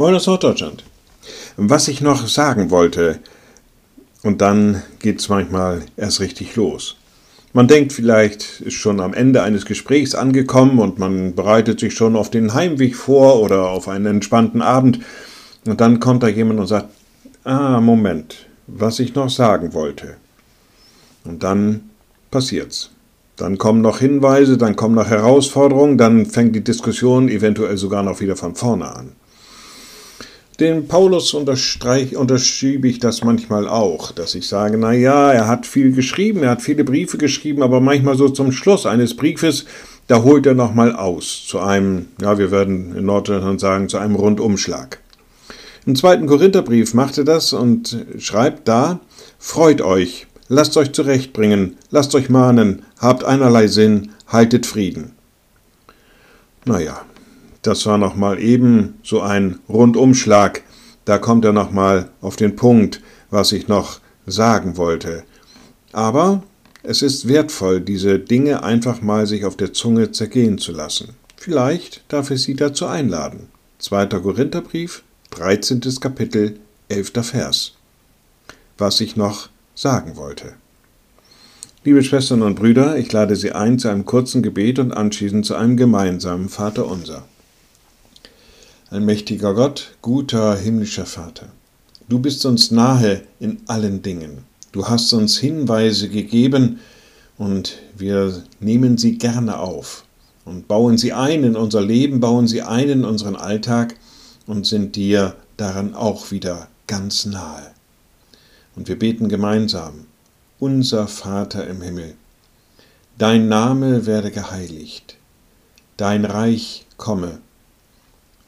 Moin aus Norddeutschland. Was ich noch sagen wollte, und dann geht es manchmal erst richtig los. Man denkt vielleicht, ist schon am Ende eines Gesprächs angekommen und man bereitet sich schon auf den Heimweg vor oder auf einen entspannten Abend. Und dann kommt da jemand und sagt, ah, Moment, was ich noch sagen wollte. Und dann passiert's. Dann kommen noch Hinweise, dann kommen noch Herausforderungen, dann fängt die Diskussion eventuell sogar noch wieder von vorne an. Den Paulus unterschiebe ich das manchmal auch, dass ich sage, na ja, er hat viel geschrieben, er hat viele Briefe geschrieben, aber manchmal so zum Schluss eines Briefes, da holt er nochmal aus zu einem, ja, wir werden in Norddeutschland sagen, zu einem Rundumschlag. Im zweiten Korintherbrief macht er das und schreibt da, freut euch, lasst euch zurechtbringen, lasst euch mahnen, habt einerlei Sinn, haltet Frieden. Naja, das war nochmal eben so ein Rundumschlag. Da kommt er nochmal auf den Punkt, was ich noch sagen wollte. Aber es ist wertvoll, diese Dinge einfach mal sich auf der Zunge zergehen zu lassen. Vielleicht darf ich Sie dazu einladen. 2. Korintherbrief, 13. Kapitel, 11. Vers. Was ich noch sagen wollte. Liebe Schwestern und Brüder, ich lade Sie ein zu einem kurzen Gebet und anschließend zu einem gemeinsamen Vaterunser. Allmächtiger Gott, guter himmlischer Vater, du bist uns nahe in allen Dingen. Du hast uns Hinweise gegeben und wir nehmen sie gerne auf und bauen sie ein in unser Leben, bauen sie ein in unseren Alltag und sind dir daran auch wieder ganz nahe. Und wir beten gemeinsam, unser Vater im Himmel, dein Name werde geheiligt, dein Reich komme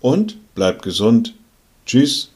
und Bleibt gesund. Tschüss.